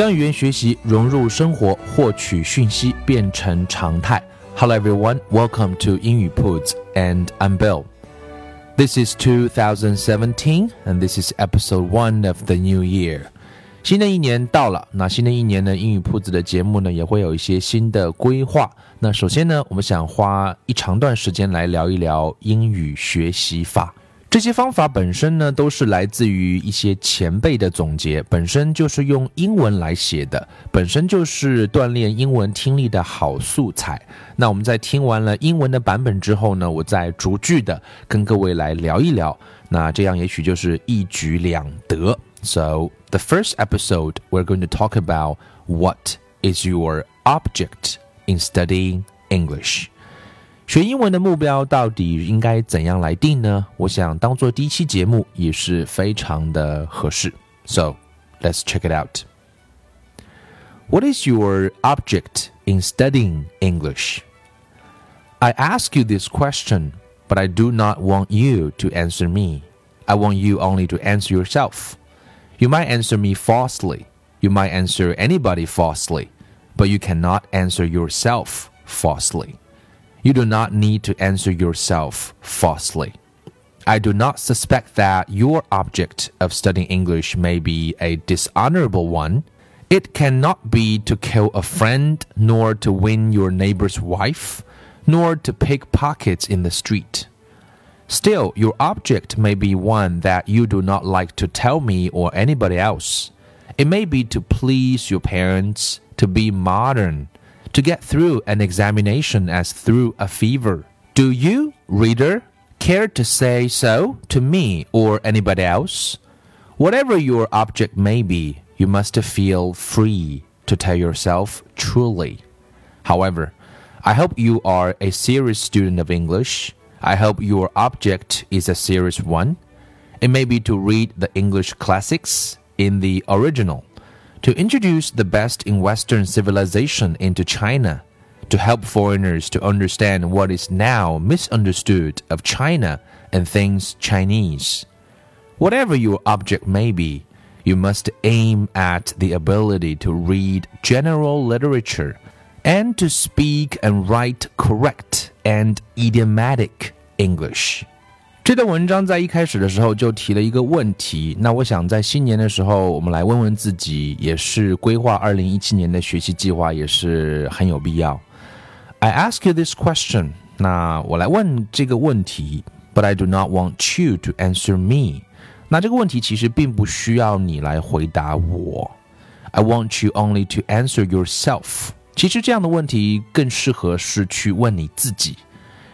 将语言学习融入生活，获取讯息变成常态。Hello everyone, welcome to 英语 Puts and I'm Bill. This is 2017 and this is episode one of the new year. 新的一年到了，那新的一年呢，英语铺子的节目呢也会有一些新的规划。那首先呢，我们想花一长段时间来聊一聊英语学习法。这些方法本身呢，都是来自于一些前辈的总结，本身就是用英文来写的，本身就是锻炼英文听力的好素材。那我们在听完了英文的版本之后呢，我再逐句的跟各位来聊一聊，那这样也许就是一举两得。So the first episode, we're going to talk about what is your object in studying English. 学英文的目标到底应该怎样来定呢？我想当做第一期节目也是非常的合适。So let's check it out. What is your object in studying English? I ask you this question, but I do not want you to answer me. I want you only to answer yourself. You might answer me falsely. You might answer anybody falsely, but you cannot answer yourself falsely. You do not need to answer yourself falsely. I do not suspect that your object of studying English may be a dishonorable one. It cannot be to kill a friend, nor to win your neighbor's wife, nor to pick pockets in the street. Still, your object may be one that you do not like to tell me or anybody else. It may be to please your parents, to be modern, to get through an examination as through a fever. Do you, reader, care to say so to me or anybody else? Whatever your object may be, you must feel free to tell yourself truly. However, I hope you are a serious student of English. I hope your object is a serious one. It may be to read the English classics in the original to introduce the best in Western civilization into China, to help foreigners to understand what is now misunderstood of China and things Chinese. Whatever your object may be, you must aim at the ability to read general literature and to speak and write correct and idiomatic English. 这段文章在一开始的时候就提了一个问题，那我想在新年的时候，我们来问问自己，也是规划二零一七年的学习计划，也是很有必要。I ask you this question，那我来问这个问题，But I do not want you to answer me。那这个问题其实并不需要你来回答我，I want you only to answer yourself。其实这样的问题更适合是去问你自己。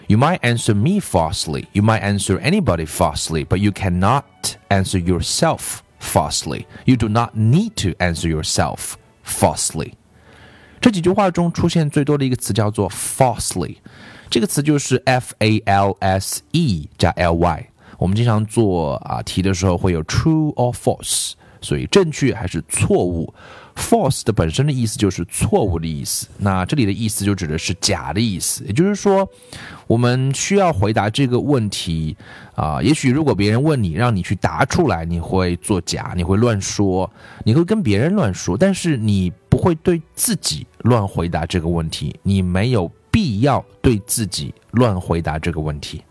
You might answer me falsely. You might answer anybody falsely, but you cannot answer yourself falsely. You do not need to answer yourself falsely. 这几句话中出现最多的一个词叫做 falsely，这个词就是 f a l s e 加 l y。我们经常做啊题的时候会有 true or false， 所以正确还是错误。false 的本身的意思就是错误的意思，那这里的意思就指的是假的意思。也就是说，我们需要回答这个问题啊。也许如果别人问你，让你去答出来，你会作假，你会乱说，你会跟别人乱说，但是你不会对自己乱回答这个问题。你没有必要对自己乱回答这个问题。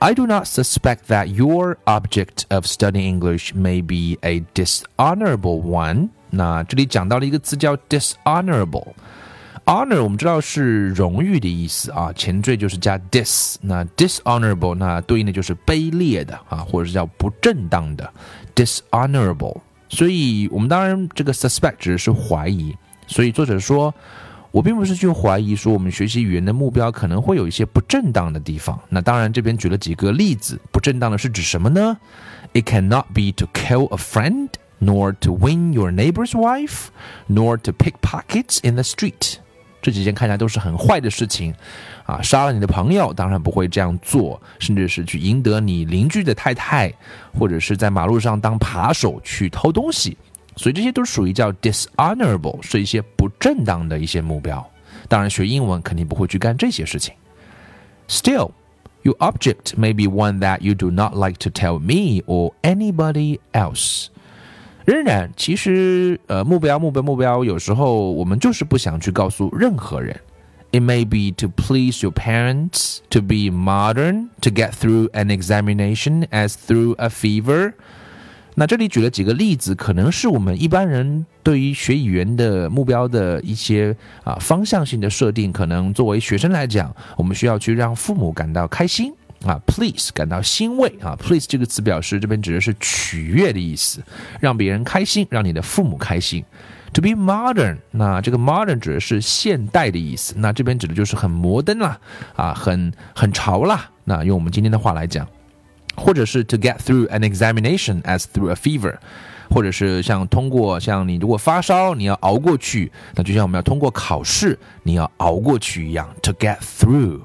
I do not suspect that your object of studying English may be a dishonorable one. 那这里讲到了一个词叫 dishonorable。honor 我们知道是荣誉的意思啊，前缀就是加 dis。那 dishonorable 那对应的就是卑劣的啊，或者是叫不正当的 dishonorable。所以我们当然这个 suspect 指的是怀疑。所以作者说， 我并不是去怀疑说我们学习语言的目标可能会有一些不正当的地方。那当然，这边举了几个例子，不正当的是指什么呢？It cannot be to kill a friend, nor to win your neighbor's wife, nor to pick pockets in the street。这几件看起来都是很坏的事情，啊，杀了你的朋友，当然不会这样做，甚至是去赢得你邻居的太太，或者是在马路上当扒手去偷东西。所以这些都属于叫 dishonorable，是一些不正当的一些目标。当然，学英文肯定不会去干这些事情。Still, your object may be one that you do not like to tell me or anybody else。仍然，其实呃，目标、目标、目标，有时候我们就是不想去告诉任何人。It may be to please your parents, to be modern, to get through an examination as through a fever. 那这里举了几个例子，可能是我们一般人对于学语言的目标的一些啊方向性的设定。可能作为学生来讲，我们需要去让父母感到开心啊，please 感到欣慰啊，please 这个词表示这边指的是取悦的意思，让别人开心，让你的父母开心。To be modern，那这个 modern 指的是现代的意思，那这边指的就是很摩登啦，啊，很很潮啦。那用我们今天的话来讲。或者是 to get through an examination as through a fever，或者是像通过像你如果发烧你要熬过去，那就像我们要通过考试你要熬过去一样，to get through。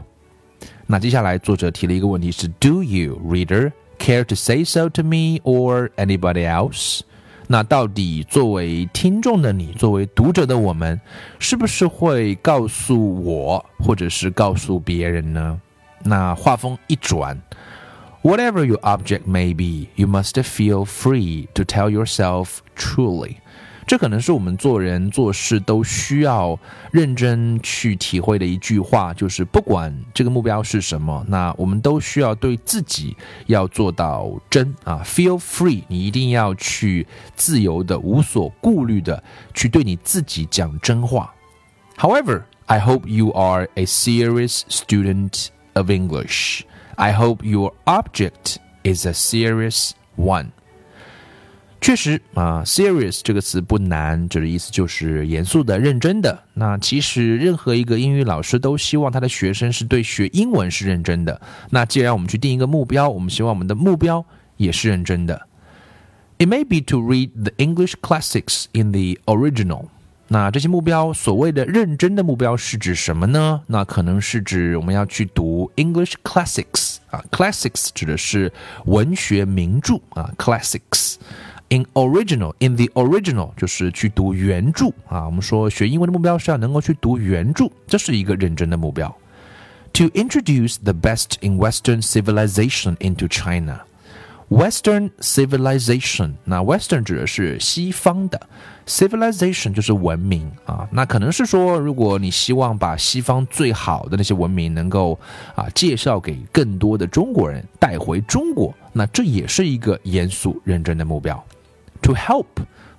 那接下来作者提了一个问题是：Do you reader care to say so to me or anybody else？那到底作为听众的你，作为读者的我们，是不是会告诉我，或者是告诉别人呢？那话锋一转。Whatever your object may be, you must feel free to tell yourself truly。这可能是我们做人做事都需要认真去体会的一句话，就是不管这个目标是什么，那我们都需要对自己要做到真啊，feel free，你一定要去自由的、无所顾虑的去对你自己讲真话。However, I hope you are a serious student of English. I hope your object is a serious one。确实啊，serious 这个词不难，这个意思就是严肃的、认真的。那其实任何一个英语老师都希望他的学生是对学英文是认真的。那既然我们去定一个目标，我们希望我们的目标也是认真的。It may be to read the English classics in the original. 那这些目标，所谓的认真的目标是指什么呢？那可能是指我们要去读 English classics 啊，classics 指的是文学名着啊，classics。In original, in the original 就是去读原着啊。我们说学英文的目标是要能够去读原着，这是一个认真的目标。To introduce the best in Western civilization into China. Western civilization，那 Western 指的是西方的，civilization 就是文明啊。那可能是说，如果你希望把西方最好的那些文明能够啊介绍给更多的中国人，带回中国，那这也是一个严肃认真的目标。To help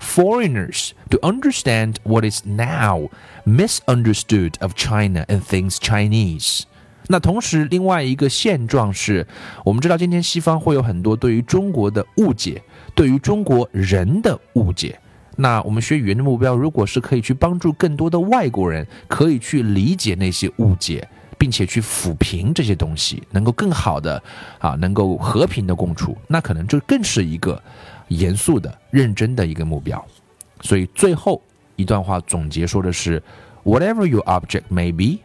foreigners to understand what is now misunderstood of China and things Chinese。 那同时，另外一个现状是，我们知道今天西方会有很多对于中国的误解，对于中国人的误解。那我们学语言的目标，如果是可以去帮助更多的外国人，可以去理解那些误解，并且去抚平这些东西，能够更好的啊，能够和平的共处，那可能就更是一个严肃的、认真的一个目标。所以最后一段话总结说的是：Whatever your object may be。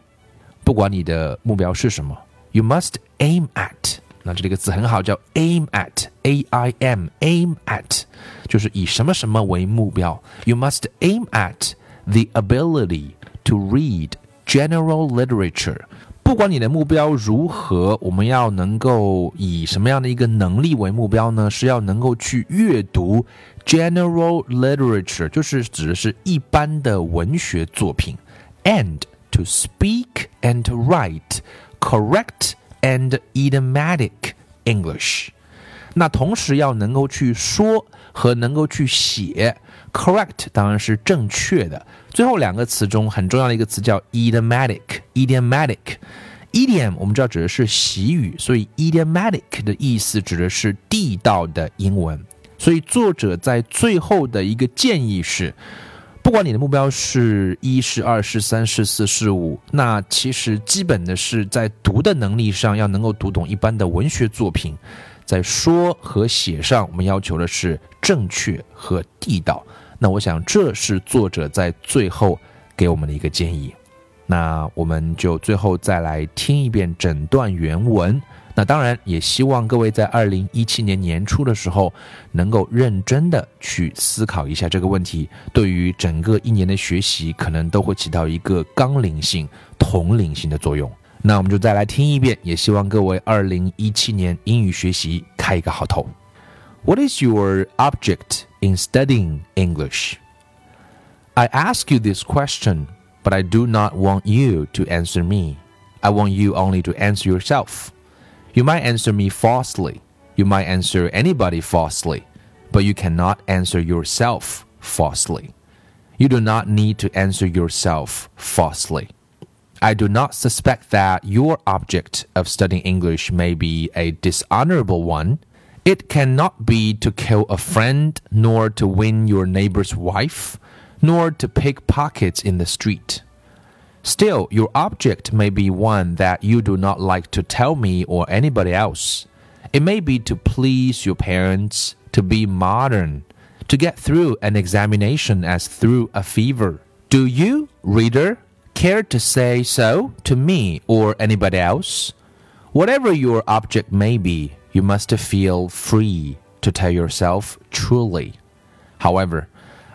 不管你的目标是什么，you must aim at。那这里个词很好，叫 aim at，a i m aim at，就是以什么什么为目标。You must aim at the ability to read general literature。不管你的目标如何，我们要能够以什么样的一个能力为目标呢？是要能够去阅读 general literature，就是指的是一般的文学作品，and to speak and write correct and idiomatic English。那同时要能够去说和能够去写，correct 当然是正确的。最后两个词中很重要的一个词叫 idiomatic，idiomatic。idiom 我们知道指的是习语，所以 idiomatic 的意思指的是地道的英文。所以作者在最后的一个建议是。不管你的目标是一是二是三是四是五，那其实基本的是在读的能力上要能够读懂一般的文学作品，在说和写上，我们要求的是正确和地道。那我想这是作者在最后给我们的一个建议。那我们就最后再来听一遍整段原文。那当然，也希望各位在二零一七年年初的时候，能够认真的去思考一下这个问题，对于整个一年的学习，可能都会起到一个纲领性、统领性的作用。那我们就再来听一遍，也希望各位二零一七年英语学习开一个好头。What is your object in studying English? I ask you this question, but I do not want you to answer me. I want you only to answer yourself. You might answer me falsely. You might answer anybody falsely, but you cannot answer yourself falsely. You do not need to answer yourself falsely. I do not suspect that your object of studying English may be a dishonorable one. It cannot be to kill a friend, nor to win your neighbor's wife, nor to pick pockets in the street. Still, your object may be one that you do not like to tell me or anybody else. It may be to please your parents, to be modern, to get through an examination as through a fever. Do you, reader, care to say so to me or anybody else? Whatever your object may be, you must feel free to tell yourself truly. However,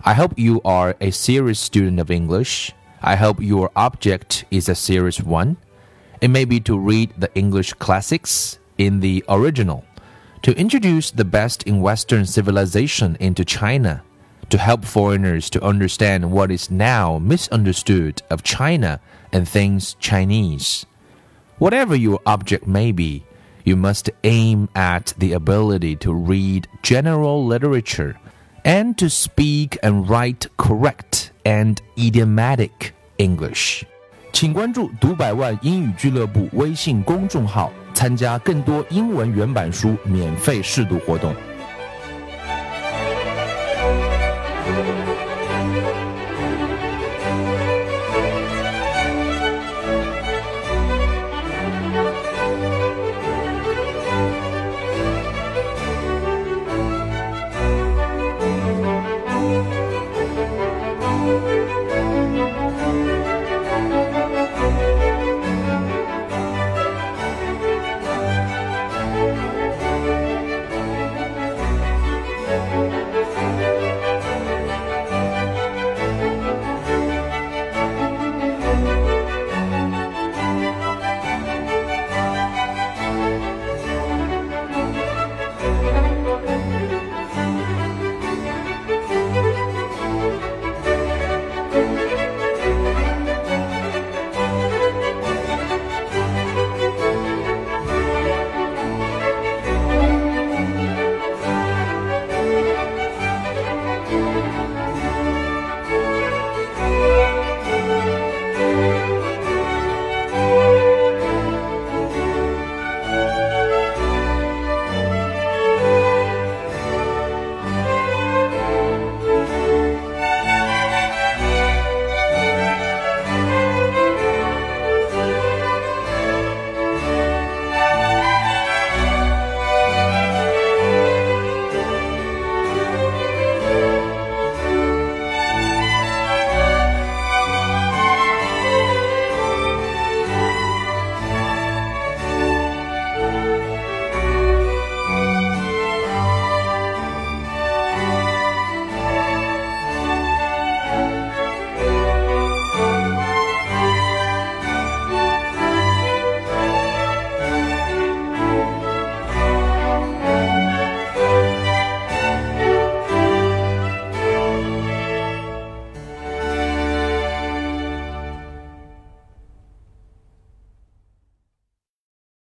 I hope you are a serious student of English I hope your object is a serious one. It may be to read the English classics in the original, to introduce the best in Western civilization into China, to help foreigners to understand what is now misunderstood of China and things Chinese. Whatever your object may be, you must aim at the ability to read general literature and to speak and write correct and idiomatic English，请关注“读百万英语俱乐部”微信公众号，参加更多英文原版书免费试读活动。Thank you.